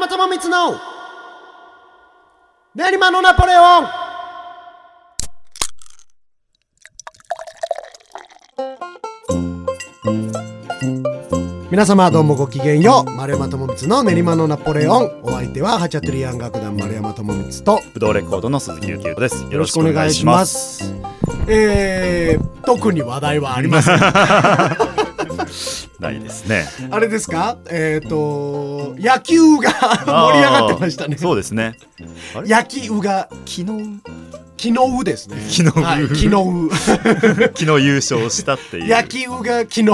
山智光の練馬のナポレオン。皆様どうもごきげんよう。丸山智光の練馬のナポレオン。お相手はハチャトゥリアン楽団丸山智光と。ブドウレコードの鈴木ゆきゆです。よろしくお願いしま。す。えー、特に話題はありません。ないですね。あれですか？えっ、と野球が盛り上がってましたね。そうですね。野球が昨日？昨日ですね。昨日。はい、昨日。昨日優勝したっていう。野球が昨日。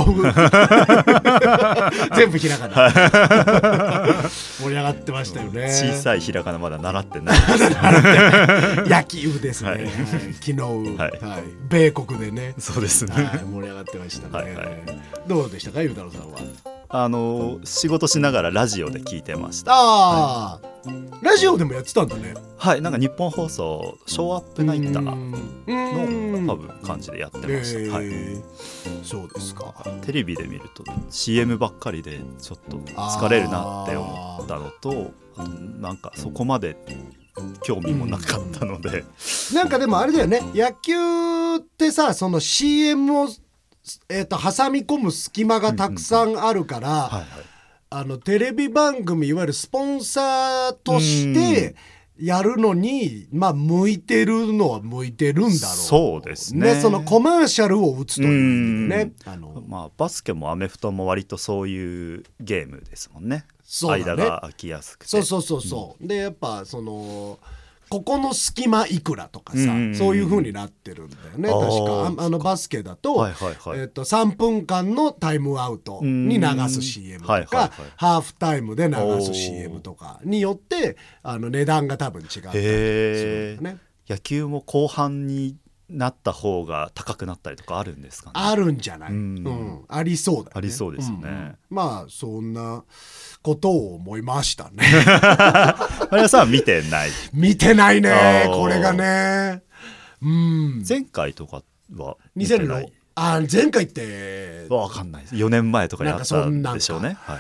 全部ひらがな。盛り上がってましたよね。小さいひらがなまだ習ってない。野球ですね、ははい。い昨日、ははいい。米国でね、そうですね。はい、盛り上がってましたね、はいはい。どうでしたかゆうたろうさんは？あの仕事しながらラジオで聞いてました。ああ、ラジオでもやってたんだね。はい、なんか日本放送ショーアップナイターのの多分感じでやってました。はい。そうですか。テレビで見ると CM ばっかりでちょっと疲れるなって思ったのとなんかそこまで興味もなかったので、なんかでもあれだよね。野球ってさその CM を、えー、と挟み込む隙間がたくさんあるから、はいはい、あのテレビ番組いわゆるスポンサーとしてやるのにまあ向いてるのは向いてるんだろう。そうですね。そのコマーシャルを打つというね。あのまあ、バスケもアメフトも割とそういうゲームですもんね。そうだね。間が空きやすくて。そうそうそうそう、でやっぱそのここの隙間いくらとかさ、うんそういう風になってるんだよね。確か。ああのバスケだと、はいはいはい、えっと3分間のタイムアウトに流す CM とか、はいはいはい。ハーフタイムで流す CM とかによってあの値段が多分違ったりするんだよね。野球も後半になった方が高くなったりとかあるんですかね？あるんじゃない、ううん。んありそうだよね。ありそうですね。んん。まあそんなことを思いましたね。丸山さ見てない。見てないねこれがね。うん。前回とかは見てな2006いあ前回ってわかんない4年前とかにあったんでしょうね。はい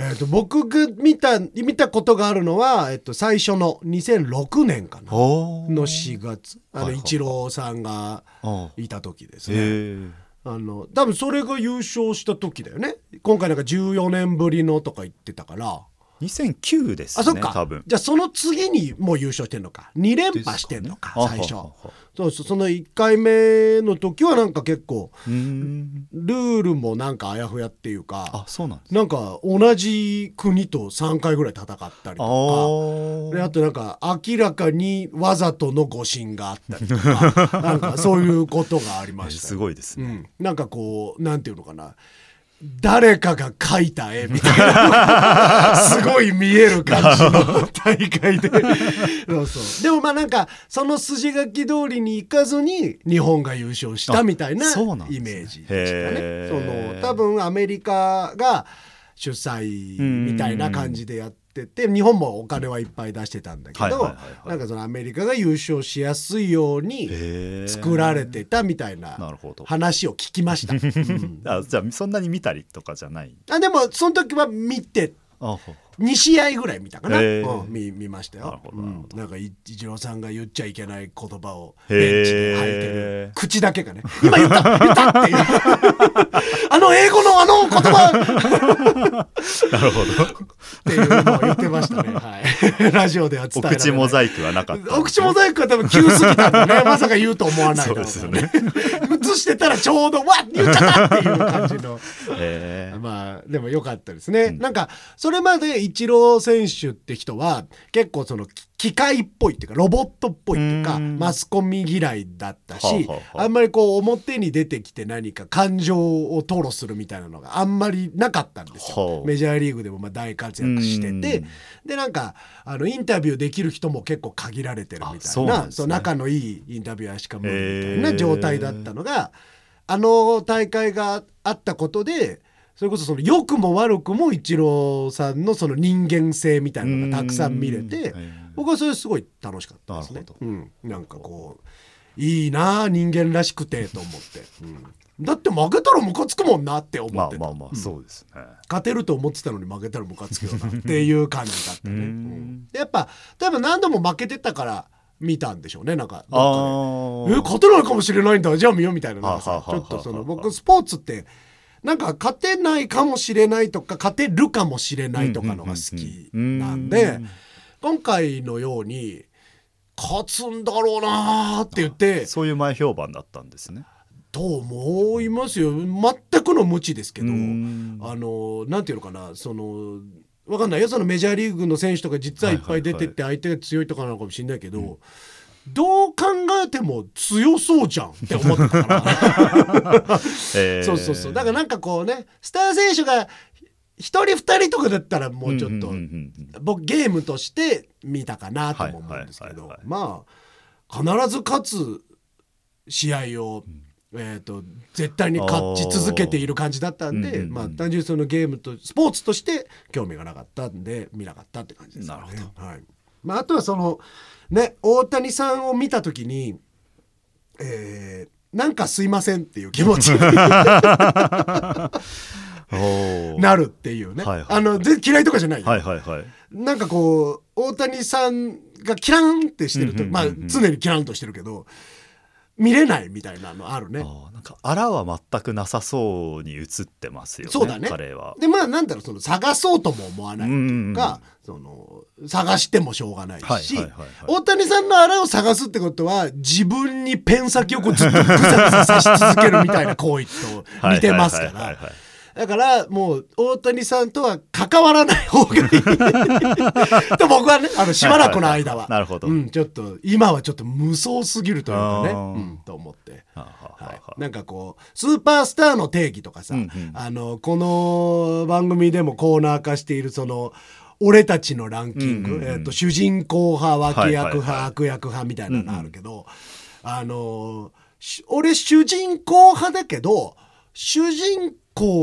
えー、と僕が見た見たことがあるのは、えっと、最初の2006年かな。の4月。あのイチローさんがあいた時ですへね。え。あの多分それが優勝した時だよね。今回なんか14年ぶりのとか言ってたから2009ですあそっか。ね多分。じゃあその次にもう優勝してんのか。2連覇してんのか。最初。ですねあはははそうそうその1回目の時はなんか結構ルールもなんかあやふやっていうかあそうなんですなんか同じ国と3回ぐらい戦ったりあとか。ー。であとなんか明らかにわざとの誤信があったりとか。なんかそういうことがありましたすごいですね、うん、なんかこうなんていうのかな誰かが描いた絵みたいな。すごい見える感じの大会で。そうそう。でもまあなんかその筋書き通りにいかずに日本が優勝したみたいなイメージでしたね。へそーの多分アメリカが主催みたいな感じでやってて日本もお金はいっぱい出してたんだけどなんかそのアメリカが優勝しやすいように作られてたみたいな話を聞きました。うん。あじゃあそんなに見たりとかじゃない？あでもその時は見て2試合ぐらい見たかな、うん見見ましたよ。なん。なんかいイチローさんが言っちゃいけない言葉をベンチで吐いてる。口だけがね。今言った。言ったっていう。あの英語のあの言葉。なるほど。っていうのを言ってましたね、はい、ラジオでは伝おえられない。口モザイクはなかった。お口モザイクは多分急すぎたんだね。まさか言うと思わないそうです映してたらちょうどわっ言っちゃったっていう感じの。まあでも良かったですね、なんかそれまでイチロー選手って人は結構そのき機械っぽいっていうかロボットっぽいっていうかうん。マスコミ嫌いだったし、はあんまりこう表に出てきて何か感情を吐露するみたいなのがあんまりなかったんですよ。はあ。メジャーリーグでもまあ大活躍してうん。てでなんかあのインタビューできる人も結構限られてるみあたいうなね。そう仲のいいインタビュアーしか無理みたいな状態だったのがあの大会があったことでそれこそその良くも悪くもイチローさんのその人間性みたいなのがたくさん見れてうん。僕はそれすごい楽しかったですね。うん、なんかこういいなあ人間らしくてと思って、うん、だって負けたらムカつくもんなって思まあってた、まあまあそうですね、勝てると思ってたのに負けたらムカつくよなっていう感じだったね、うん。やっぱ多分何度も負けてたから見たんでしょうねなんか。どっかであえあ勝てないかもしれないんだ。じゃあ見ようみたいな。なちょっとそのはあ僕スポーツってなんか勝てないかもしれないとか勝てるかもしれないとかのが好きなんで今回のように勝つんだろうなーって言ってそういう前評判だったんですね。と思いますよ。全くの無知ですけどあうん。のなんていうのかなそのわかんないよ。そのメジャーリーグの選手とか実はいっぱい出てって相手が強いとかなのかもしれないけど、どう考えても強そうじゃんって思ったから。えー。そうそうそう。だからなんかこうねスター選手が一人二人とかだったらもうちょっとんんん僕ゲームとして見たかなとも思うんですけどまあ必ず勝つ試合を、えー、と絶対に勝ち続けている感じだったんで、うんうんうんまあ、単純にそのゲームとスポーツとして興味がなかったんで見なかったって感じですかね。なるほはいまあ、あとはそのね大谷さんを見た時に、えーなんかすいませんっていう気持ちに なるっていうね、はいはいあので嫌いとかじゃないよ、はいはいはい。なんかこう大谷さんがキランってしてると、うんうんうんうんまあ常にキランとしてるけど見れないみたいなのあるね。あーなんかあらは全くなさそうに映ってますよねそうだね。彼は。でまあなんだろうその探そうとも思わないとうん。か、その探してもしょうがないし、大谷さんのあらを探すってことは自分にペン先をこうずっとぐさぐさ刺し続けるみたいな行為と似てますかはいはいはいらはいだからもう大谷さんとは関わらない方がいい。と僕はねあのしばらくの間は。なるほど、うん、ちょっと今はちょっと無双すぎるというかね、うん、と思って。はあはあは、はい。あなんかこうスーパースターの定義とかさ、うん。うん。あのこの番組でもコーナー化しているその俺たちのランキング、うんうんうんえー、と主人公派脇役派、はいはいはい。悪役派みたいなのあるけど、あのし俺主人公派だけど主人公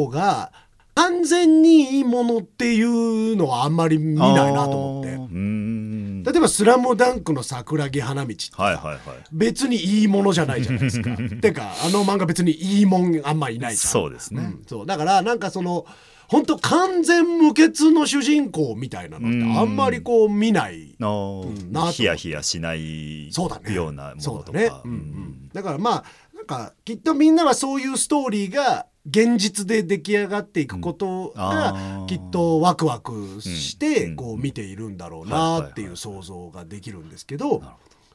が完全にいいものっていうのはあんまり見ないなと思って。例えば「スラムダンクの桜木花道。ってさはいはいはい。別にいいものじゃないじゃないですか。てかあの漫画別にいいもんあんまいないじゃん。そうですね。んそう。だからなんかその本当完全無欠の主人公みたいなのってあんまりこう見ない。なとヒヤヒヤしないそうだね。ようなものとか。そうだね。うん。うん。だからまあなんかきっとみんなはそういうストーリーが現実で出来上がっていくことあがー。きっとワクワクしてうん。こう見ているんだろうなっていう想像ができるんですけど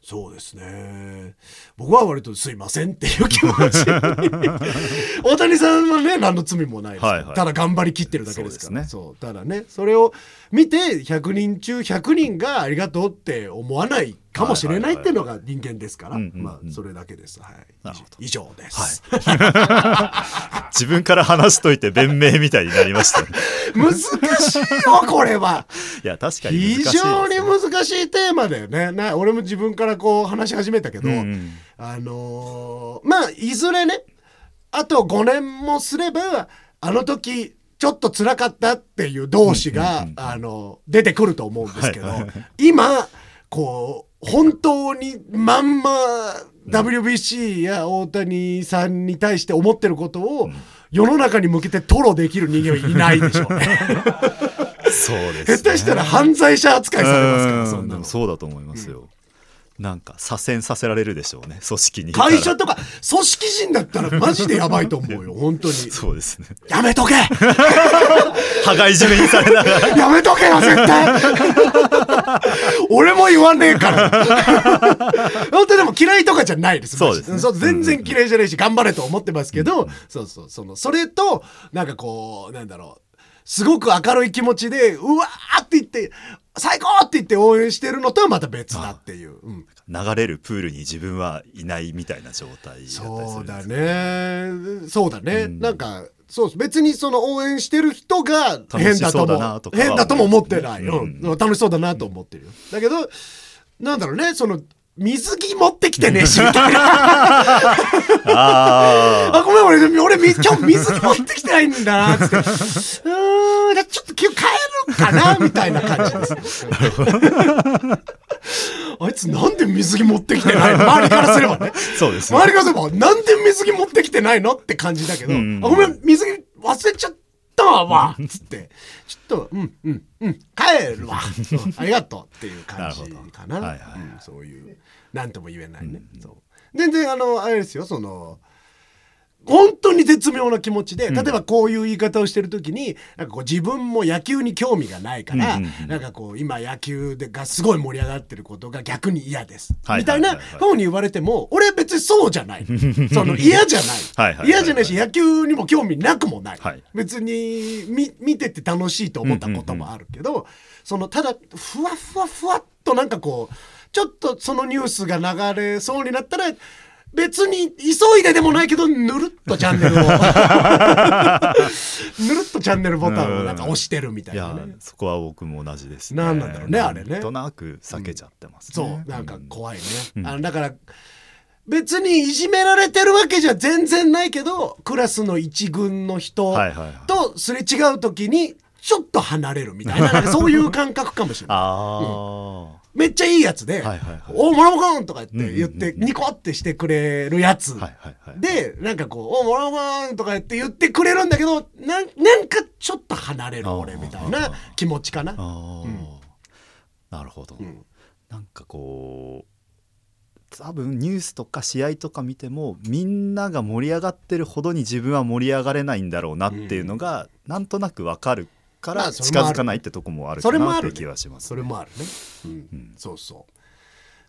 そうですね。僕は割とすいませんっていう気持ち 大谷さんはね何の罪もないです。はいはい。ただ頑張りきってるだけですから。そうそう。ただねそれを見て100人中100人がありがとうって思わないかもしれないっていうのが人間ですから。まあそれだけです。はい。以上です、自分から話しといて弁明みたいになりましたね。難しいよこれは。いや確かに難しい非常に難しいテーマだよね。な俺も自分からこう話し始めたけど、うんうん。あのーまあいずれねあと5年もすればあの時ちょっと辛かったっていう同士が、あの出てくると思うんですけど、はいはい。今こう本当にまんま WBC や大谷さんに対して思ってることを世の中に向けて吐露できる人間はいないでしょうね。そうですね下手したら犯罪者扱いされますから、そんなの。そうだと思いますよ、なんか左遷させられるでしょうね組織に。会社とか組織人だったらマジでやばいと思うよ 本当に。そうですね。やめとけ！羽交い締めにされながら。やめとけよ絶対！俺も言わねえから。本当でも嫌いとかじゃないです。そうですね。そう全然嫌いじゃないし頑張れと思ってますけど、そうそうそのそれとなんかこうなんだろう。すごく明るい気持ちでうわーって言って最高って言って応援してるのとはまた別だっていう、うん。流れるプールに自分はいないみたいな状態そうだね。そうだね、うん。なんかそう別にその応援してる人が変だと楽しそうだもなとかは変だとも思ってない、うん。うん。楽しそうだなと思ってる。よだけどなんだろうね。その水着持ってきてねえしみたい。な あ あごめん俺俺み今日水着持ってきてないんだ。なっつって。うーんじゃあちょっと今日帰るかな みたいな感じです。ねあいつなんで水着持ってきてないの？周りからすればね。そうですね。周りからすればなんで水着持ってきてないの？って感じだけど、うんうん。あごめん水着忘れちゃったわ つって。ちょっとうんうんうん帰るわ。ありがとうっていう感じかな。なるほど。はいはいはい。うんそういうなんとも言えないね、そう。全然あのあれですよその本当に絶妙な気持ちで例えばこういう言い方をしてる時になんかこう自分も野球に興味がないから、なんかこう今野球でがすごい盛り上がってることが逆に嫌です、はいみたいなはいはい。はい風に言われても俺は別にそうじゃない。その嫌じゃない。嫌じゃないし野球にも興味なくもない、はい。別に見見てて楽しいと思ったこともあるけど、そのただふわふわふわっとなんかこうちょっとそのニュースが流れそうになったら別に急いででもないけどぬるっとチャンネルを。ぬるっとチャンネルボタンをなんか押してるみたいいやなね。そこは僕も同じですね。なんなんだろうねあれね。なんとなく避けちゃってますね、そうなんか怖いね、うん。あのだから別にいじめられてるわけじゃ全然ないけどクラスの一軍の人とすれ違う時にちょっと離れるみたいなそういう感覚かもしれない。あめっちゃいいやつで「はいはいはい。おモラモくん!」とか言って言っうんうんうん。うんてニコってしてくれるやつ、あはいはいはい。でなんかこう「おモラモくん!」とか言って言ってくれるんだけどなんなんかちょっと離れる俺みたいな気持ちかな。なるほど、うん。なんかこう多分ニュースとか試合とか見てもみんなが盛り上がってるほどに自分は盛り上がれないんだろうなっていうのが、なんとなくわかるから近づかないってとこもあるかなってそれもある気はします、それもあるね、うん。うん。そうそ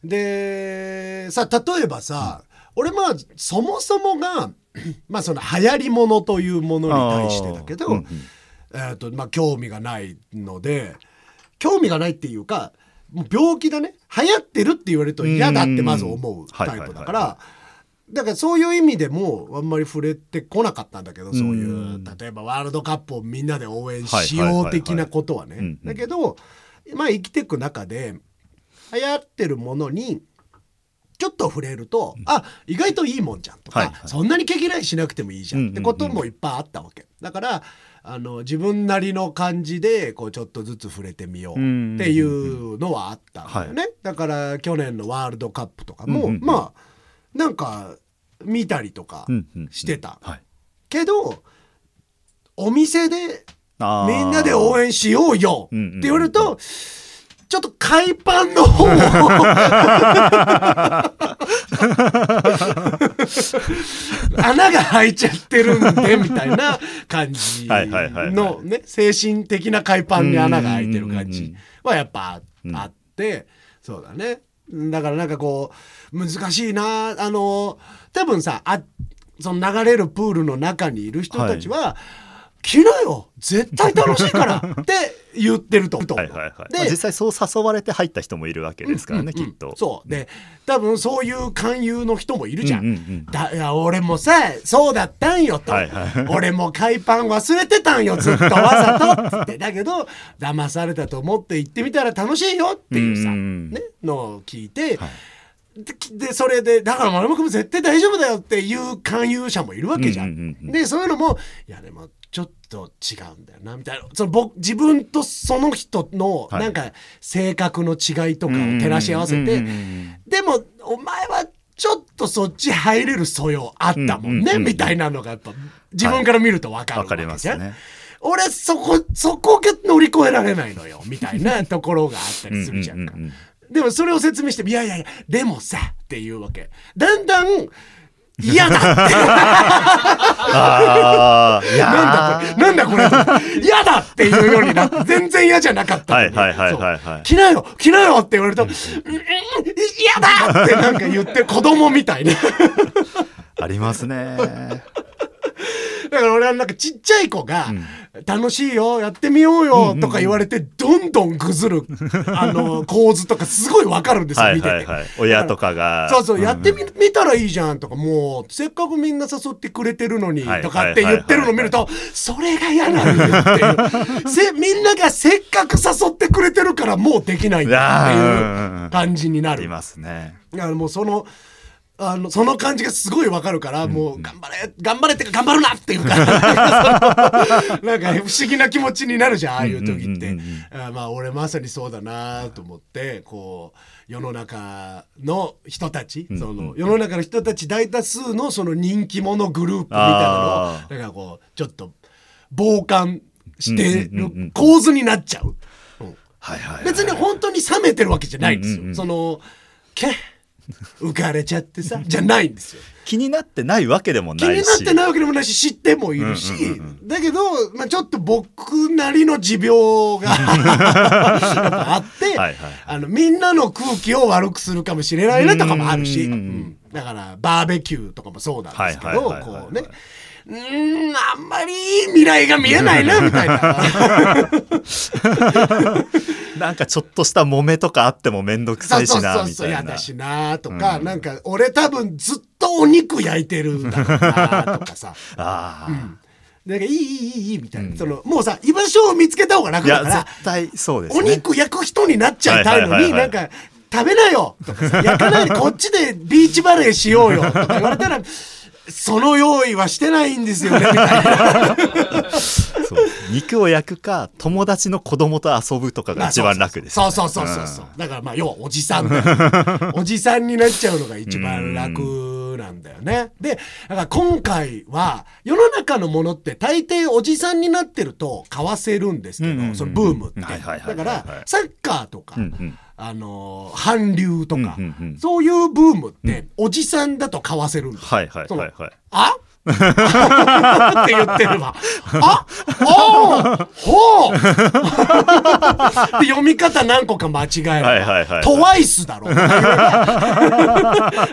う。でさ例えばさ、俺まあそもそもがまあその流行りものというものに対してだけど、うんうん。えーとまあ、興味がないので興味がないっていうかもう病気だね。流行ってるって言われると嫌だってまず思うタイプだからだからそういう意味でもあんまり触れてこなかったんだけどそういううん例えばワールドカップをみんなで応援しよう的なことはね。うんうん。だけどまあ生きていく中で流行ってるものにちょっと触れると、あ意外といいもんじゃんとか、はいはい。そんなに毛嫌いしなくてもいいじゃんってこともいっぱいあったわけ。だからあの自分なりの感じでこうちょっとずつ触れてみようっていうのはあったんだよね、だから去年のワールドカップとかも、うんうんうん。まあなんか見たりとかうんうんうん。してた、はい。けどお店でみんなで応援しようよってうんうんうん。言われると、ちょっと海パンの方を 穴が開いちゃってるんでみたいな感じのね精神的な海パンに穴が開いてる感じはやっぱうんあってそうだねだからなんかこう難しいなあの多分さあその流れるプールの中にいる人たちは、来なよ。絶対楽しいから。って言ってると。はいはいはい。でまあ実際そう誘われて入った人もいるわけですからね、うんうんきっと。そう。で多分そういう勧誘の人もいるじゃん。うんうんうん。だいや俺もさそうだったんよと、はいはい俺も海パン忘れてたんよずっとわざとって。だけど騙されたと思って行ってみたら楽しいよっていうさ、うんうんね、のを聞いて、はい。ででそれでだから丸山君絶対大丈夫だよっていう勧誘者もいるわけじゃん。うんうんうんうん。でそういうのもいやでもちょっと違うんだよなみたいな。その僕自分とその人のはい。なんか性格の違いとかを照らし合わせて、うんうんうんうんでもお前はちょっとそっち入れる素養あったもんね、うんうんうんうん。みたいなのがやっぱ自分から見ると分かるわかりわけじゃん。ますね。俺そこそこが乗り越えられないのよみたいな ところがあったりするじゃんか。うんうんうんうん。でもそれを説明して「いやいやいやでもさ」っていうわけ。だんだん嫌だっなんだこれなんだこれ。嫌だっていうようになって全然嫌じゃなかったはいはいはいはいはい。そう。来なよ来なよって言われると「うん。うん嫌だ!」ってなんか言ってる子供みたいな。ありますねだから俺はなんかちっちゃい子が「楽しいよやってみようよ」とか言われてどんどんぐずる あの構図とかすごいわかるんですよはい見てて。親とかが。そうそう、やってみ、見たらいいじゃんとか、もう、せっかくみんな誘ってくれてるのに、はいとかって言ってるの見ると、それが嫌なんだよって。せ、みんながせっかく誘ってくれてるから、もうできないんだっていう感じになる。ありますね。だからもうその、あのその感じがすごいわかるから、もう頑張れ頑張れってか頑張るなっていうか。なんか不思議な気持ちになるじゃんああいう時って、あまあ俺まさにそうだなと思ってこう世の中の人たち、その世の中の人たち大多数のその人気者グループみたいなのをあだからこうちょっと傍観してる構図になっちゃう。別に本当に冷めてるわけじゃないんですよ。そのけ浮かれちゃってさ じゃないんですよ。気になってないわけでも気にないっなしてないわけでもないし知ってもいるし、うんうんうんだけど、まあ、ちょっと僕なりの持病が あってはいはいあのみんなの空気を悪くするかもしれないなとかもあるし、うんだからバーベキューとかもそうなんですけどこうね。うーんあんまりいい未来が見えないなみたいな。なんかちょっとした揉めとかあっても面倒くさいしなみたいな。そうそうそう嫌だしなとか、うん、なんか俺多分ずっとお肉焼いてるんだろうなとかさ。ああ、うん。なんかいいいいいいみたいな、うん、そのもうさ居場所を見つけた方が楽だから絶対そうです、ね、お肉焼く人になっちゃいたいのに、なんか食べなよとかさ焼かないでこっちでビーチバレーしようよとか言われたらその用意はしてないんですよねみたいな。そう。肉を焼くか友達の子供と遊ぶとかが一番楽です、そうそうそうそうそう。だからまあ要はおじさん おじさんになっちゃうのが一番楽なんだよね。でだから今回は世の中のものって大抵おじさんになってると買わせるんですけど、うんうんうんそのブームって、はいはいはいだからサッカーとか、うんうん。あのー韓流とか、うんうんうんそういうブームって、おじさんだと買わせるんですよ。はいはいはいはい。あって言ってれば。あおーほうで 読み方何個か間違えれば。はいはいトワイスだろ。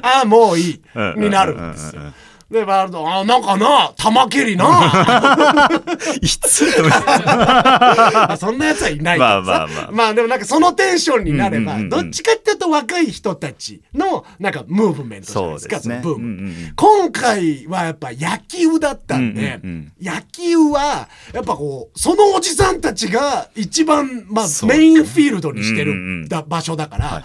あもういい。になるんですよ。で、バールド、あ、なんかな、玉蹴りな。いつあ そんなやつはいないけどさ。まあまあまあ。でもなんかそのテンションになれば、うんうんうん。うんどっちかっていうと若い人たちのなんかムーブメントじゃないですかそうですね。のブーム、うんうんうん。今回はやっぱ野球だったんで、うんうんうん。野球はやっぱこうそのおじさんたちが一番、まあ、メインフィールドにしてるうんうんうん。だ場所だから。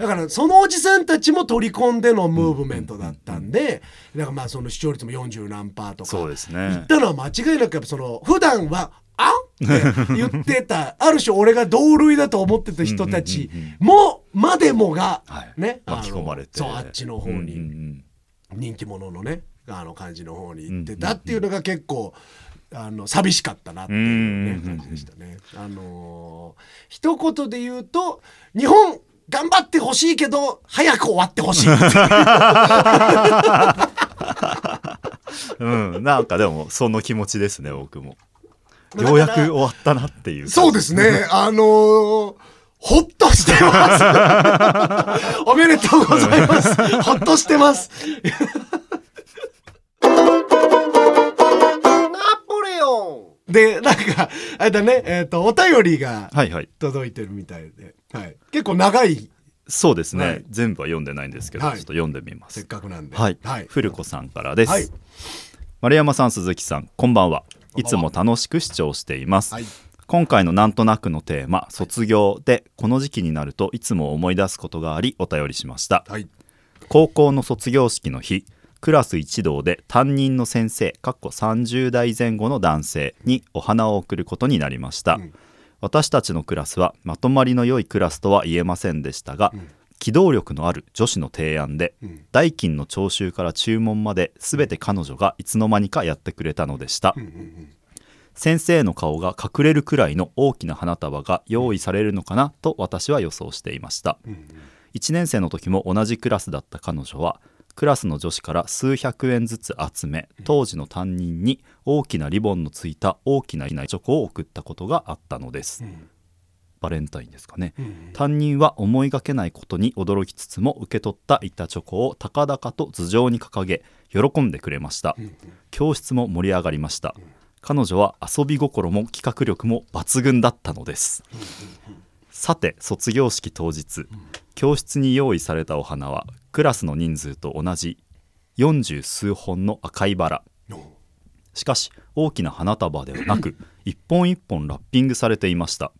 だからそのおじさんたちも取り込んでのムーブメントだったんで、だからまあその視聴率も40何パーとかそうです言っねたのは間違いなくやっぱその普段は「あって言ってたある種俺が同類だと思ってた人たちもまでもがはい。ねあの巻き込まれて。そうあっちの方にん人気者のねあの感じの方に行ってたっていうのが結構あの寂しかったなっていうねうん。感じでしたね。あのー一言で言うと日本頑張ってほしいけど早く終わってほしいううん、なんかでもその気持ちですね僕もようやく終わったなっていうそうですね。あのーほっとしてます。おめでとうございます。ほっとしてます。で、なんか、あれだね、えっ、と、お便りがはいはい。届いてるみたいで、はい。結構長い、そうですね、はい。全部は読んでないんですけど、はい。ちょっと読んでみませっすかくなんで。はい、はい。古子さんからです、はい。丸山さん鈴木さんこんばんは。こんばんは。いつも楽しく視聴しています、はい。今回のなんとなくのテーマ卒業でこの時期になるといつも思い出すことがありお便りしました。はい。高校の卒業式の日クラス一同で担任の先生かっこ30代前後の男性にお花を贈ることになりました、うん。私たちのクラスはまとまりの良いクラスとは言えませんでしたが、機動力のある女子の提案で、ん。代金の徴収から注文まで全て彼女がいつの間にかやってくれたのでした、先生の顔が隠れるくらいの大きな花束が用意されるのかなと私は予想していました、1年生の時も同じクラスだった彼女はクラスの女子から数百円ずつ集め当時の担任に大きなリボンのついた大きなチョコを送ったことがあったのです、バレンタインですかね、担任は思いがけないことに驚きつつも受け取った板チョコを高々と頭上に掲げ喜んでくれました、教室も盛り上がりました、彼女は遊び心も企画力も抜群だったのです、さて卒業式当日、教室に用意されたお花はクラスの人数と同じ40数本の赤いバラ。しかし大きな花束ではなく 一本一本ラッピングされていました、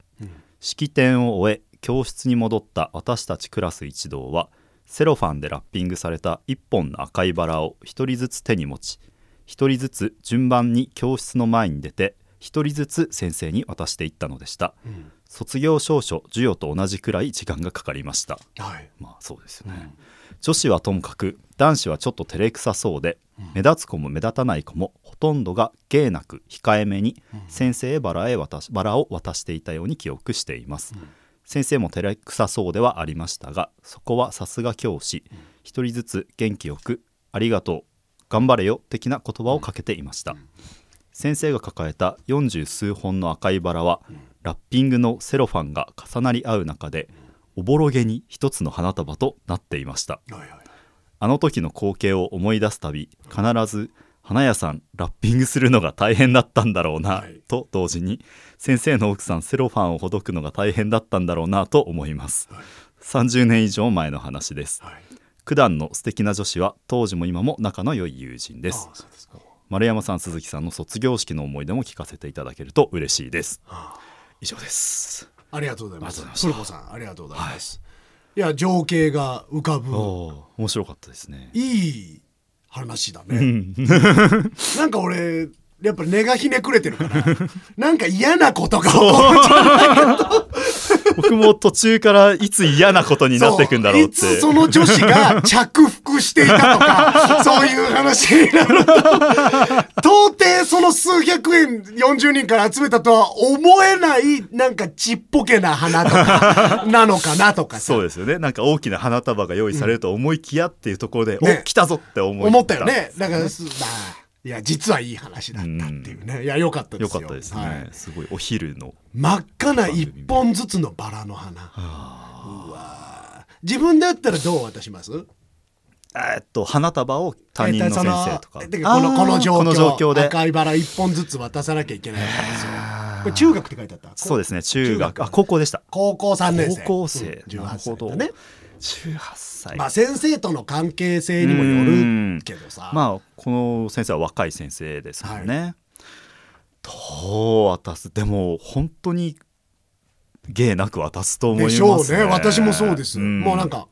式典を終え教室に戻った私たちクラス一同はセロファンでラッピングされた1本の赤いバラを1人ずつ手に持ち1人ずつ順番に教室の前に出て1人ずつ先生に渡していったのでした、卒業証書授与と同じくらい時間がかかりました。はい。まあそうですよね、女子はともかく男子はちょっと照れくさそうで、目立つ子も目立たない子もほとんどが芸なく控えめに先生へバラへ渡しバラを渡していたように記憶しています、先生も照れくさそうではありましたがそこはさすが教師。一人ずつ元気よく「ありがとう頑張れよ」的な言葉をかけていました、先生が抱えた40数本の赤いバラは、ラッピングのセロファンが重なり合う中で、おぼろげに一つの花束となっていました。はいはいあの時の光景を思い出すたび必ず花屋さんラッピングするのが大変だったんだろうな、はい。と同時に先生の奥さんセロファンをほどくのが大変だったんだろうなと思います、30年以上前の話です。はい。九段の素敵な女子は当時も今も仲の良い友人です。丸山さん鈴木さんの卒業式の思い出も聞かせていただけると嬉しいです。以上ですありがとうございます。ましたプルコさんありがとうございます、い、や情景が浮かぶ。面白かったですね。いい話だね、なんか俺やっぱ根がひねくれてるからなんか嫌なことが起こるんじゃない 僕も途中からいつ嫌なことになっていくんだろうって。いつその女子が着服していたとかそういう話になると。到底その数百円40人から集めたとは思えないなんかちっぽけな花とかなのかなとかさ。そうですよね。なんか大きな花束が用意されると思いきやっていうところで、ね。お来たぞって思い思ったよね。だからすまあいや実はいい話だったっていうね。いや良かったですよ。よかったですね、はい。すごいお昼の。真っ赤な一本ずつのバラの花。うわ自分だったらどう渡します？えーっと花束を担任の先生とか、えっとそのてかこのこの状況。この状況で。赤いバラ一本ずつ渡さなきゃいけないわけですよ。これ中学って書いてあった？そうですね中学。あ高校でした。高校3年生。高校生、うんなる18ほど。歳だね18歳まあ先生との関係性にもよるけどさ。まあこの先生は若い先生ですもんね、どう渡す？でも本当に芸なく渡すと思いますでしょうね。私もそうです、ん。もうなんか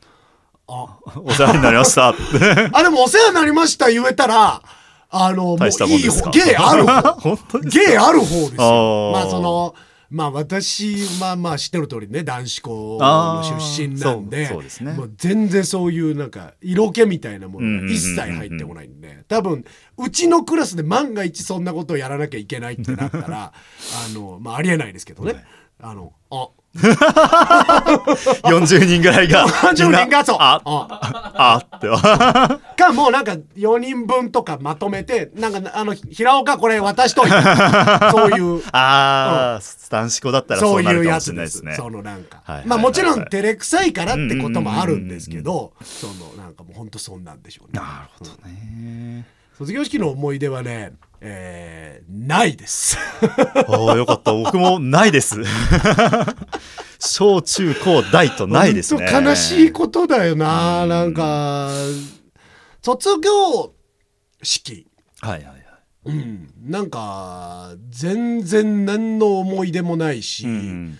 あお世話になりました。あでもお世話になりました言えたらあのもういい芸ある方。芸ある方ですあよー。まあそのまあ私まあまあ知ってる通りね男子校の出身なんでそうですね。もう全然そういうなんか色気みたいなものが一切入ってこないんで多分うちのクラスで万が一そんなことをやらなきゃいけないってなったら あのまあありえないですけどね。あのあ 40人ぐらいが40みんな人がそう。あああって。かもうなんか4人分とかまとめてなんかあの平岡これ渡しといて。そういう。ああ、男子校だったらそそううなるかもいうやつでしれないですすね。そのなんか、はいはいはいまあもちろん照れくさいからってこともあるんですけどそのなんかもう本当そんなんでしょうね。なるほどね。卒業式の思い出はねえーないです。おーよかった。僕もないです。小中高大とないですね。悲しいことだよななんか。卒業式。はいはいはい。うん。なんか全然何の思い出もないし、うん。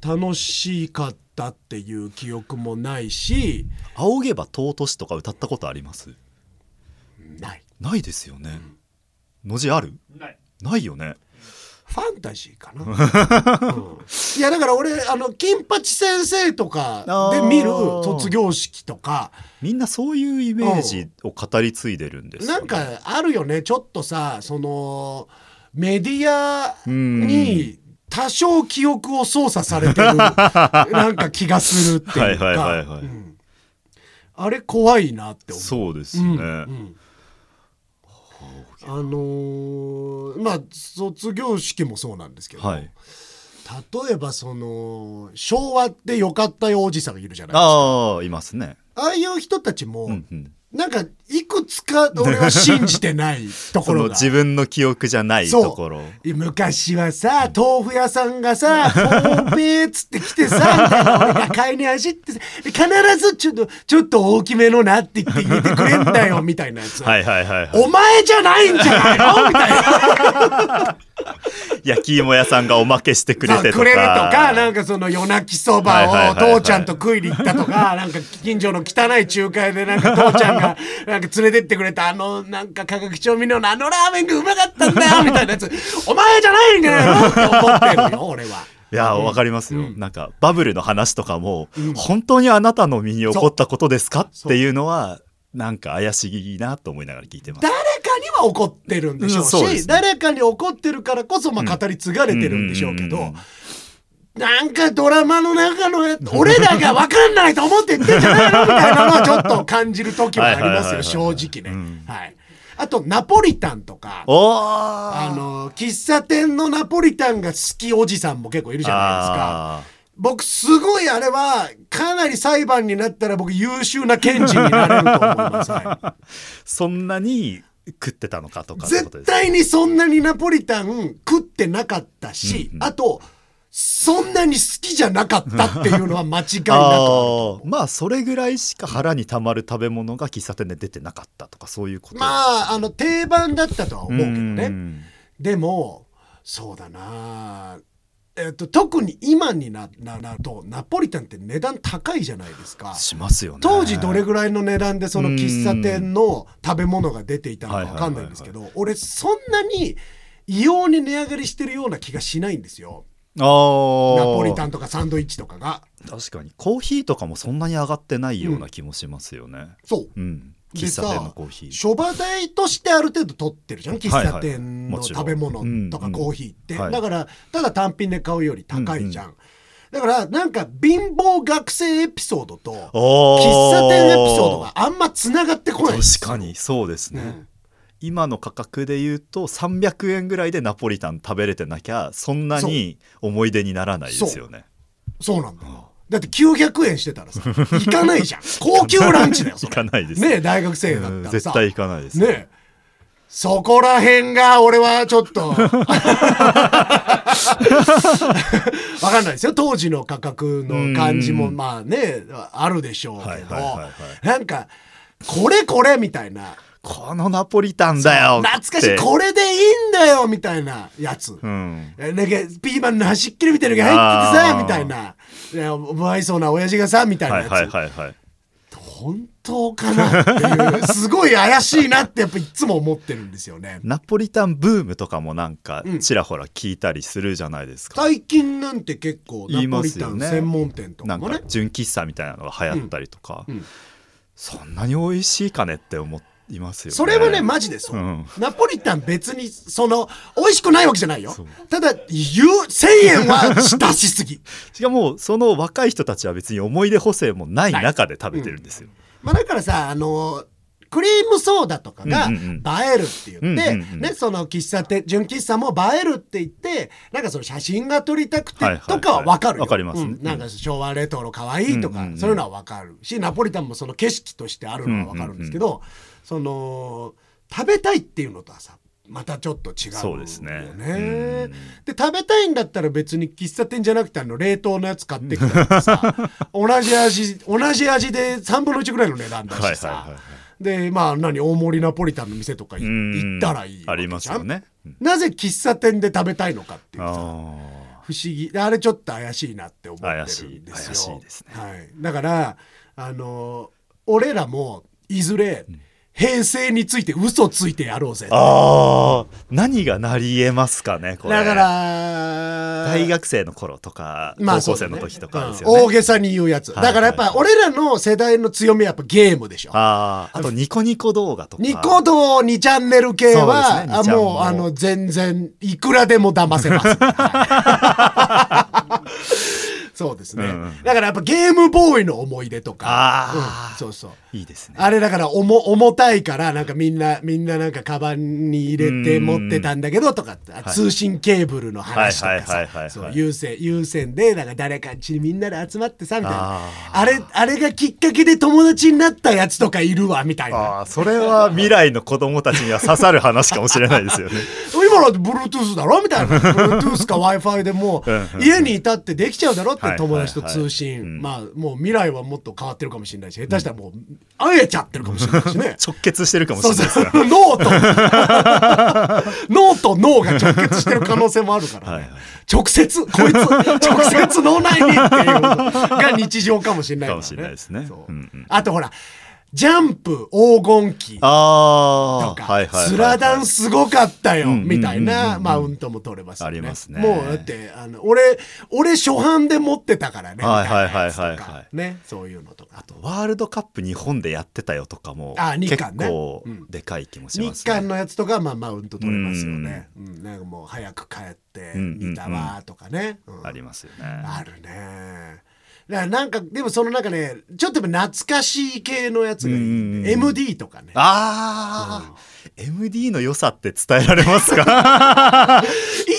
楽しかったっていう記憶もないし。仰げば尊しとか歌ったことあります？ない。ないですよね、文字ある？ない。ないよね。ファンタジーかな、うん。いやだから俺あの金八先生とかで見る卒業式とか。みんなそういうイメージを語り継いでるんですよ、ね、なんかあるよね。ちょっとさそのメディアに多少記憶を操作されてる なんか気がするっていうか。はいはいはいはい。うん。あれ怖いなって思う。そうですね、うんうんあのーまあ卒業式もそうなんですけど、はい。例えばその昭和ってよかったよおじさんがいるじゃないですか。ああいますね。ああいう人たちも、うんうんなんかいくつか俺は信じてないところが。自分の記憶じゃないところ。昔はさ豆腐屋さんがさ「豆腐っつって来てさ俺が買いに走ってさ必ずちょっとちょっと大きめのなって言って入れてくれんだよみたいなやつ、はいはいはいはい。お前じゃないんじゃないの？みたいな 焼き芋屋さんがおまけしてくれてとか。くれるとかなんかその夜泣きそばを父ちゃんと食いに行ったとか なんか近所の汚い中華屋でなんか父ちゃんが なんか連れてってくれたあのなんか化学調味料のあのラーメンがうまかったんだよみたいなやつ。お前じゃないんじゃないのって思ってるよ俺は。いやわかりますよ、なんかバブルの話とかも、本当にあなたの身に起こったことですか？っていうのはなんか怪しいなと思いながら聞いてます。誰かには怒ってるんでしょうし、うんそうね。誰かに怒ってるからこそまあ語り継がれてるんでしょうけど、なんかドラマの中のや俺らが分かんないと思って言ってんじゃないのみたいなのはちょっと感じる時もありますよ正直ね、はい。あとナポリタンとかあの喫茶店のナポリタンが好きおじさんも結構いるじゃないですか。あ僕すごいあれはかなり裁判になったら僕優秀な検事になれると思います、はい。ー そんなに食ってたのかとか絶対にそんなにナポリタン食ってなかったし、あとそんなに好きじゃなかったっていうのは間違いなくあまあそれぐらいしか腹にたまる食べ物が喫茶店で出てなかったとかそういうこと。まああの定番だったとは思うけどうねん。でもそうだなえっと、特に今にななとナポリタンって値段高いじゃないですか。しますよね。当時どれぐらいの値段でその喫茶店の食べ物が出ていたのかはい分かんないんですけど俺そんなに異様に値上がりしてるような気がしないんですよ。ナポリタンとかサンドイッチとかが。確かに。コーヒーとかもそんなに上がってないような気もしますよね。そう。うん、で喫茶店のさコーヒー。諸場代としてある程度取ってるじゃん？喫茶店の食べ物とかうんコーヒーって、はい。だからただ単品で買うより高いじゃん、だからなんか貧乏学生エピソードと喫喫茶店エピソードがあんまつながってこない。確かにそうですね、うん今の価格で言うと300円ぐらいでナポリタン食べれてなきゃそんなに思い出にならないですよね。そう。なんだよだって900円してたらさ行かないじゃん。高級ランチだよ行かないです。ねえ大学生だったうんらさ絶対行かないです。ねえ。そこら辺が俺はちょっと。わかんないですよ。当時の価格の感じもうん。まあねあるでしょうけど、なんかこれこれみたいな。このナポリタンだよ懐かしいこれでいいんだよみたいなやつ、うん。えなんかピーマンの端っきりみたいなのが入っててさみたいないや不愛想な親父がさみたいなやつ、はいはいはいはい。本当かなっていうすごい怪しいなってやっぱいつも思ってるんですよね。ナポリタンブームとかもなんかうん。ちらほら聞いたりするじゃないですか、最近なんて結構ナポリタン専門店となんか純喫茶みたいなのが流行ったりとか、うん。うん。そんなに美味しいかねって思いますよね。それはねマジでそう、うん。ナポリタン別にその美味しくないわけじゃないよ。ただ言う1000円は出しすぎ。しかもその若い人たちは別に思い出補正もない中で食べてるんですよ、まあだからさあのクリームソーダとかがうんうんうん。映えるって言って、うんうんうんね、その喫茶店純喫茶も映えるって言ってなんかその写真が撮りたくてはいはいはい。とかは分かるよ、わかりますね。うん。なんか昭和レトロかわいいとか、うんうんうんそういうのは分かる。しナポリタンもその景色としてあるのは分かるんですけど、その食べたいっていうのとはさまたちょっと違うそうですね。で食べたいんだったら別に喫茶店じゃなくてあの冷凍のやつ買ってきたらさ 同じ味同じ味で3分の1ぐらいの値段だしさ、はいはいはいはい。でまあ何大盛りナポリタンの店とか行ったらいいありますよね、うん。なぜ喫茶店で食べたいのかっていうさあ不思議。あれちょっと怪しいなって思ってるんですよ。怪しいですね。はい、だからあの俺らもいずれ平成について嘘ついてやろうぜ。ーあー何がなりえますかねこれ。だから大学生の頃とかまあ高校生の時とかですよね、うん大げさに言うやつ、はいだからやっぱ俺らの世代の強みはやっぱゲームでしょ。あああとニコニコ動画とか。ニコ動2チャンネル系は、ねあ2ちゃんももうあの全然いくらでも騙せます、そうですね、うんうんだからやっぱゲームボーイの思い出とか。うん。そうそう。いいですね。あれだから重重たいからなんかみんなみんななんかカバンに入れてうん持ってたんだけどとかって通信ケーブルの話とはいかう有線有線でなんか誰かん家にみんなで集まってさみたいな。ああれあれがきっかけで友達になったやつとかいるわみたいな。ああそれは未来の子供たちには刺さる話かもしれないですよね。俺 今のって Bluetooth だろみたいな。Bluetooth か w i f i でもう家にいたってできちゃうだろってはい友達と通信、うんまあもう未来はもっと変わってるかもしれないし下手したらもう会えちゃってるかもしれないしね。直結してるかもしれないですそう脳 と。脳と脳が直結してる可能性もあるから、ねはいはい。直接？こいつ？直接脳内にっていうのが日常かもしれないから、ね、かもしれないですね。そう。うんうん。あとほらジャンプ黄金期とか、スラダンすごかったよ、うんみたいなうんマウントも取れますよね。ありますねもうだってあの俺俺初版で持ってたからね。はいはいはいはいはいねそういうのとか。あとワールドカップ日本でやってたよとかもあ日結韓ね構うんでかい気もし日ますね。韓のやつとかまあマウント取れますよね。うんなんかもう早く帰って見たわとかね。うんありますよね。あるね。だからなんかでもその中ねちょっと懐かしい系のやつがいい、うんうんうん MD とかね。ああ、MD の良さって伝えられますか？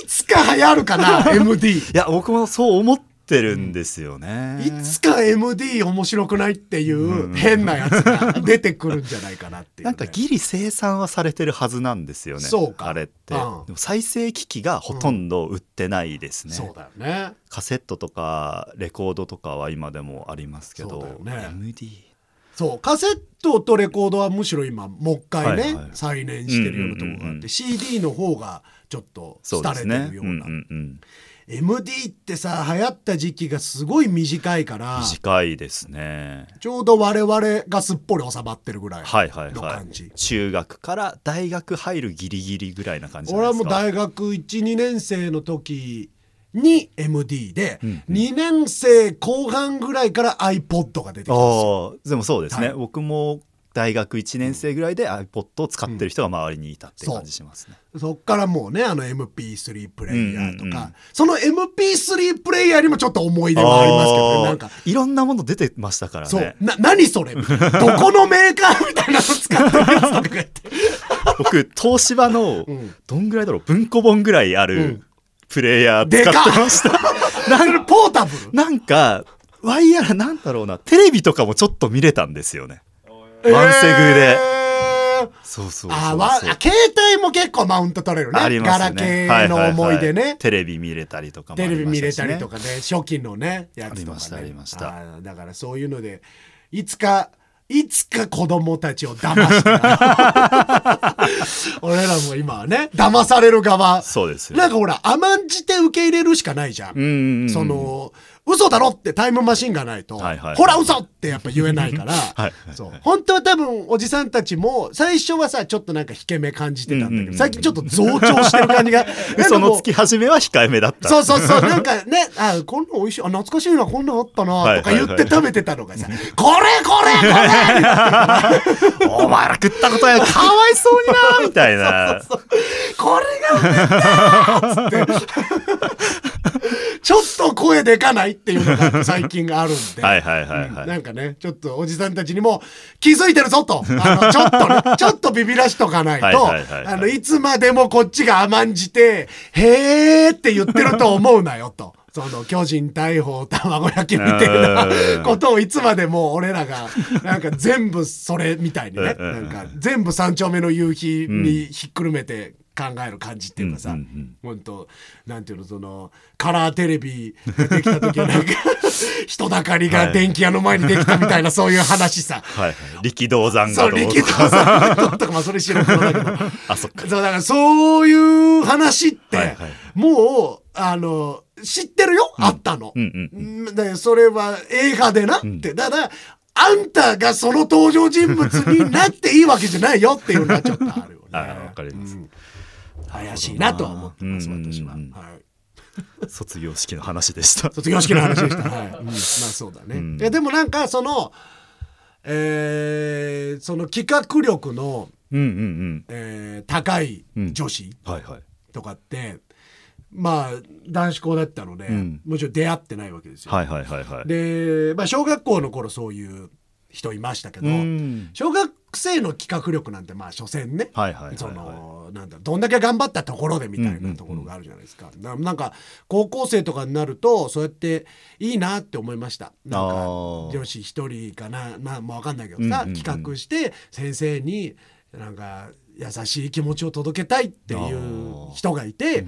いつか流行るかな MD。いや僕もそう思ってるんですよね。いつか MD 面白くないっていう変なやつが出てくるんじゃないかなっていう、ね。なんかギリ生産はされてるはずなんですよね。そうかあれって。うん再生機器がほとんど売ってないですね。そうだよね。カセットとかレコードとかは今でもありますけそうど、だよね MD そうカセットとレコードはむしろ今もう一回ね、はいはい再燃してるようなところがあって、うんうんうんうん CD の方がちょっと廃れてそうですね。うんうるような、んうん。MD ってさ流行った時期がすごい短いから短いですね。ちょうど我々がすっぽり収まってるぐらいはいはいのはい感じ。中学から大学入るギリギリぐらいな感じ俺ないですか。はもう大学12年生の時に MD で、うん2年生後半ぐらいから iPod が出てきたんですよ。でもそうですね、はい僕も大学1年生ぐらいで iPod を使ってる人が周りにいたっていう感じしますね、そっからもうねあの MP3 プレイヤーとか、うんうんうん。その MP3 プレイヤーにもちょっと思い出はありますけどねなんか。いろんどん出てましたからそう。ねな何それ？どこのメーカーみたいなの使ってるやつとか言って。僕東芝のうん。どんぐらいだろう？文庫本ぐらいあうん。るプレイヤー使ってました、それポータブル？なんかワイヤーなんだろうな。テレビとかもちょっと見れたんですよねワンセグで。えーそうそうあわあ携帯も結構マウント取れるね。ありますガねラケーの思い出ね、はははテレビ見れたりとかもあテレビ見れたりとかね初期のねやつとかね。ありましたありました。だからそういうのでいつかいつか子供たちを騙し 俺らも今はね騙される側。そうですよ。なんかほら甘んじて受け入れるしかないじゃん、うんうんうん。その嘘だろってタイムマシンがないと、はいはいはい。ほら嘘ってやっぱ言えないから、はい。はいそう。本当は多分おじさんたちも最初はさちょっとなんか引け目感じてたんだけど、うんうんうん。最近ちょっと増長してる感じが 嘘のつきき始めは控えめだった。そうそうそう。なんかねあこんな美味しいあ懐かしいなこんなんあったなとか言って食べてたのがさ、これこれこれみたいなお前ら食ったことない。かわいそうになみたいな。これがうめえっつってちょっと声でかないっていうのが 最近あるんで。はいはいはいはい、なんかねちょっとおじさんたちにも気づいてるぞと。あのちょっとね ちょっとビビらしとかないとあのいつまでもこっちが甘んじて「へーって言ってると思うなよと。その巨人大砲卵焼きみたいなうん。ことをいつまでも俺らがなんか全部それみたいにね。うん。なんか全部三丁目の夕日にひっくるめて考える感じっていうかさ、うんうんうん。本当なんていうのそのカラーテレビができた時はなんか 人だかりが電気屋の前にできたみたいなそういう話さ。はいはい。力道山が力道さんのとかまあそれ白黒だけど あそっか。そうだからそういう話って、はいはい。もうあの知ってるよ、あったの、うんうんうん。でそれは映画でなって、ただあんたがその登場人物になっていいわけじゃないよっていうのはちょっとあるよね。あわかります。うん怪しいなとは思ってます、うんうんうん。私は。はい。卒業式の話でした。卒業式の話でした。はい。うん。まあそうだね。うん。いやでもなんかその、えーその企画力の、うんうんうん。えー高い女子はいはい。とかって、まあ男子校だったので、うん。もちろん出会ってないわけですよ。はいはいはいはい。で、まあ、小学校の頃そういう人いましたけど、うん。小学生の企画力なんてまあ所詮ね、はいはいはいはい。そのなんだどんだけ頑張ったところでみたいなところがあるじゃないですか、ななんか高校生とかになるとそうやっていいなって思いました。なんか女子一人かな。なもう分かんないけどさ、企画して先生になんか優しい気持ちを届けたいっていう人がいて、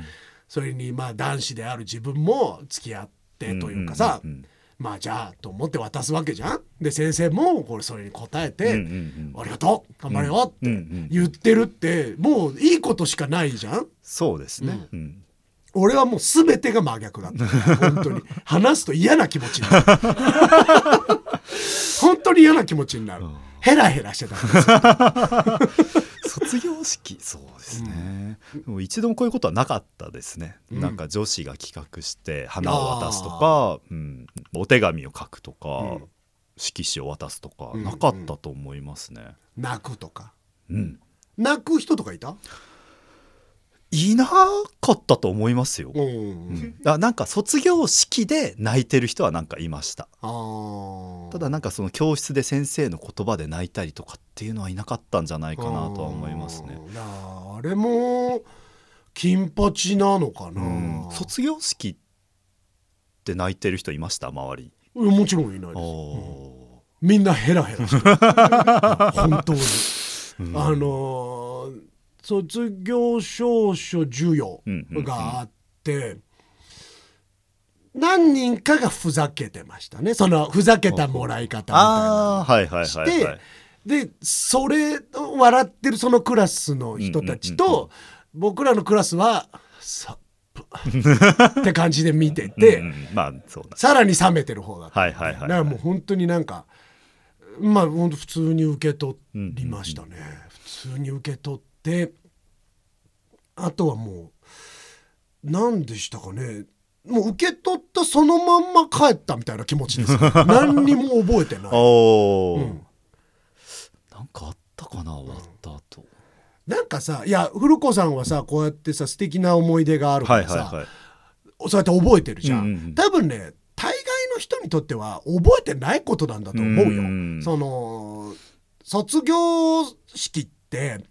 それにまあ男子である自分も付き合ってというかさ、うんうんうんまあじゃあと思って渡すわけじゃん。で先生もこれそれに答えて「うんうんうん。ありがとう。頑張れよ」って言ってるってもういいことしかないじゃん。そうですね、うん。俺はもう全てが真逆だった。本当に。話すと嫌な気持ちになる。本当に嫌な気持ちになる、ヘラヘラしてたんですよ 卒業式そうですね、でも一度もこういうことはなかったですね、なんか女子が企画して花を渡すとか、うん、お手紙を書くとか、うん。色紙を渡すとか、ん。なかったと思いますね、泣くとか。うん、泣く人とかいた？いなかったと思いますよ、うん、なんか卒業式で泣いてる人はなんかいました。ただなんかその教室で先生の言葉で泣いたりとかっていうのはいなかったんじゃないかなとは思いますね。あれも金八なのかな、うん卒業式って泣いてる人いました？周り。もちろんいないです、おみんなヘラヘラ 本当に、あのー卒業証書授与があって、何人かがふざけてましたね。そのふざけたもらい方みたいなああーはいはいはい。でそれを笑ってるそのクラスの人たちと、うんうんうん僕らのクラスはサップって感じで見てて、うんうんまあそうだ。さらに冷めてる方だった、はいはいはいはい。だからもう本当になんかまあ本当普通に受け取りましたね、普通に受け取ってあとはもう何でしたかね。もう受け取ったそのまんま帰ったみたいな気持ちです。何にも覚えてない。うん。なんかあったかな終わった後。なんかさいや古子さんはさこうやってさ素敵な思い出があるからさ、はいはいはい。そうやって覚えてるじゃん,、うんうんうん。多分ね大概の人にとっては覚えてないことなんだと思うよ、うん。その卒業式って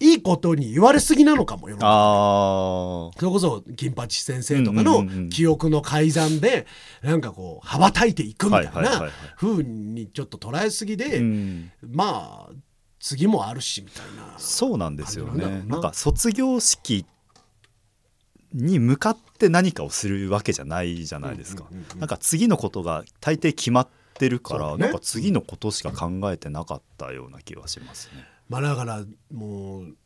いいことに言われすぎなのかもよ。あそれこそ金八先生とかの記憶の改ざんでなんかこう羽ばたいていくみたいなはいはいはいはい。風にちょっと捉えすぎあ、で、うん、まあ次もあるしみたいなそうなんですよね。なんか卒業式に向かって何かをするわけじゃないじゃないですか、なんか次のことが大抵決まってるから、ね。なんか次のことしか考えてなかったような気はしますね。まあだからもう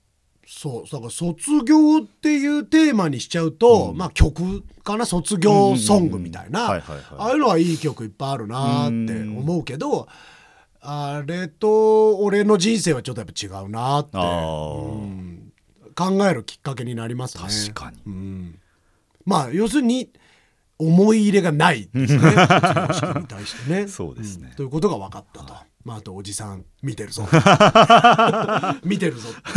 そうだから卒業っていうテーマにしちゃうと、まあ曲かな卒業ソングみたいな、はいはいはい。ああいうのはいい曲いっぱいあるなって思うけど、あれと俺の人生はちょっとやっぱ違うなって、あうん考えるきっかけになりますね。確かに。うん、まあ要するに思い入れがないですね。卒業式に対してね。そうですね。ん。ということが分かったと。まあ、あとおじさん見てるぞ。見てるぞ。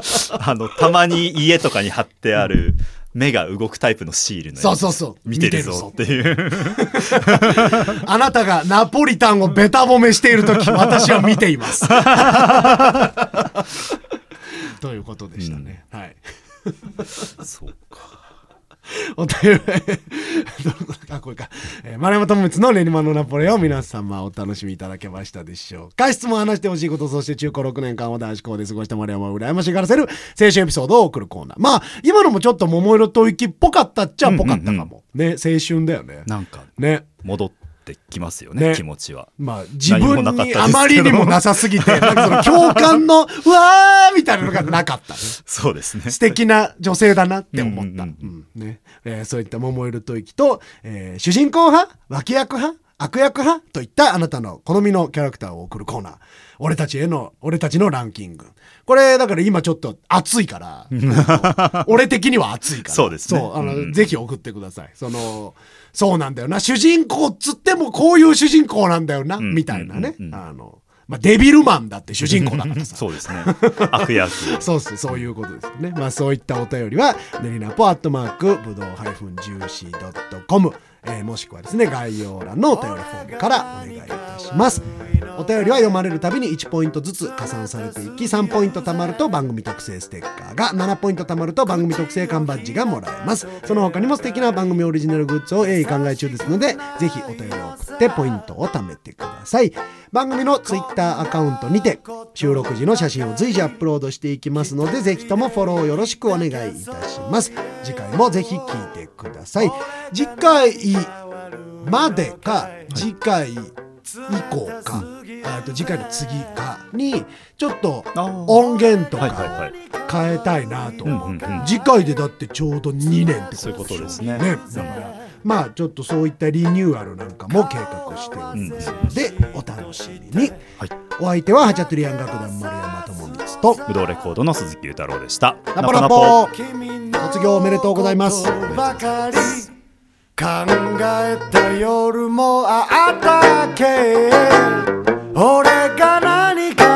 あのたまに家とかに貼ってある目が動くタイプのシールのそうそうそう。見てるぞっていう。あなたがナポリタンをベタ褒めしている時私は見ています。ということでしたね、はい。そうかお便りあこれか、えー、丸山智光の練馬のナポレオン皆様お楽しみいただけましたでしょうか。質問話してほしいことそして中高6年間を男子校で過ごした丸山を羨ましがらせる青春エピソードを送るコーナー。まあ今のもちょっと桃色吐息っぽかったっちゃっぽかったかも、ね青春だよね。なんかね。戻ってきますよねね。気持ちは。まあ自分にあまりにもなさすぎてなんかその共感の うわーみたいなのがなかった。ねそうですね。素敵な女性だなって思った、うんうん。うん。ね。えーそういった桃色吐息と、えー主人公派脇役派悪役派といったあなたの好みのキャラクターを送るコーナー。俺たちへの俺たちのランキング。これだから今ちょっと熱いから。俺的には熱いから。そうですね。そうあの、うんうん。ぜひ送ってください。そのそうなんだよな主人公っつってもこういう主人公なんだよな、んみたいなね、うんうんうんあのまあ、デビルマンだって主人公だからさそうですね。悪役。そうそうそういうことですよね。まあそういったお便りはねりなぽアットマークぶどうハイフンジューシードットコムもしくはですね概要欄のお便りフォームからお願いいたします。お便りは読まれるたびに1ポイントずつ加算されていき3ポイント貯まると番組特製ステッカーが7ポイント貯まると番組特製缶バッジがもらえます。その他にも素敵な番組オリジナルグッズを鋭意考え中ですのでぜひお便りを送ってポイントを貯めてください。番組のツイッターアカウントにて収録時の写真を随時アップロードしていきますのでぜひともフォローよろしくお願いいたします。次回もぜひ聞いてください。次回までか次回以降か、あと次回の次かにちょっと音源とか変えたいなと思う,、うんうんうん。次回でだってちょうど2年ってそういうことですね。ね。だからまあちょっとそういったリニューアルなんかも計画しておりますので、お楽しみに、はい。お相手はハチャトゥリアン楽団丸山智光と。武道レコードの鈴木裕太郎でした。ナポナポ卒業おめでとうございます考えた夜もあったっけ俺が何か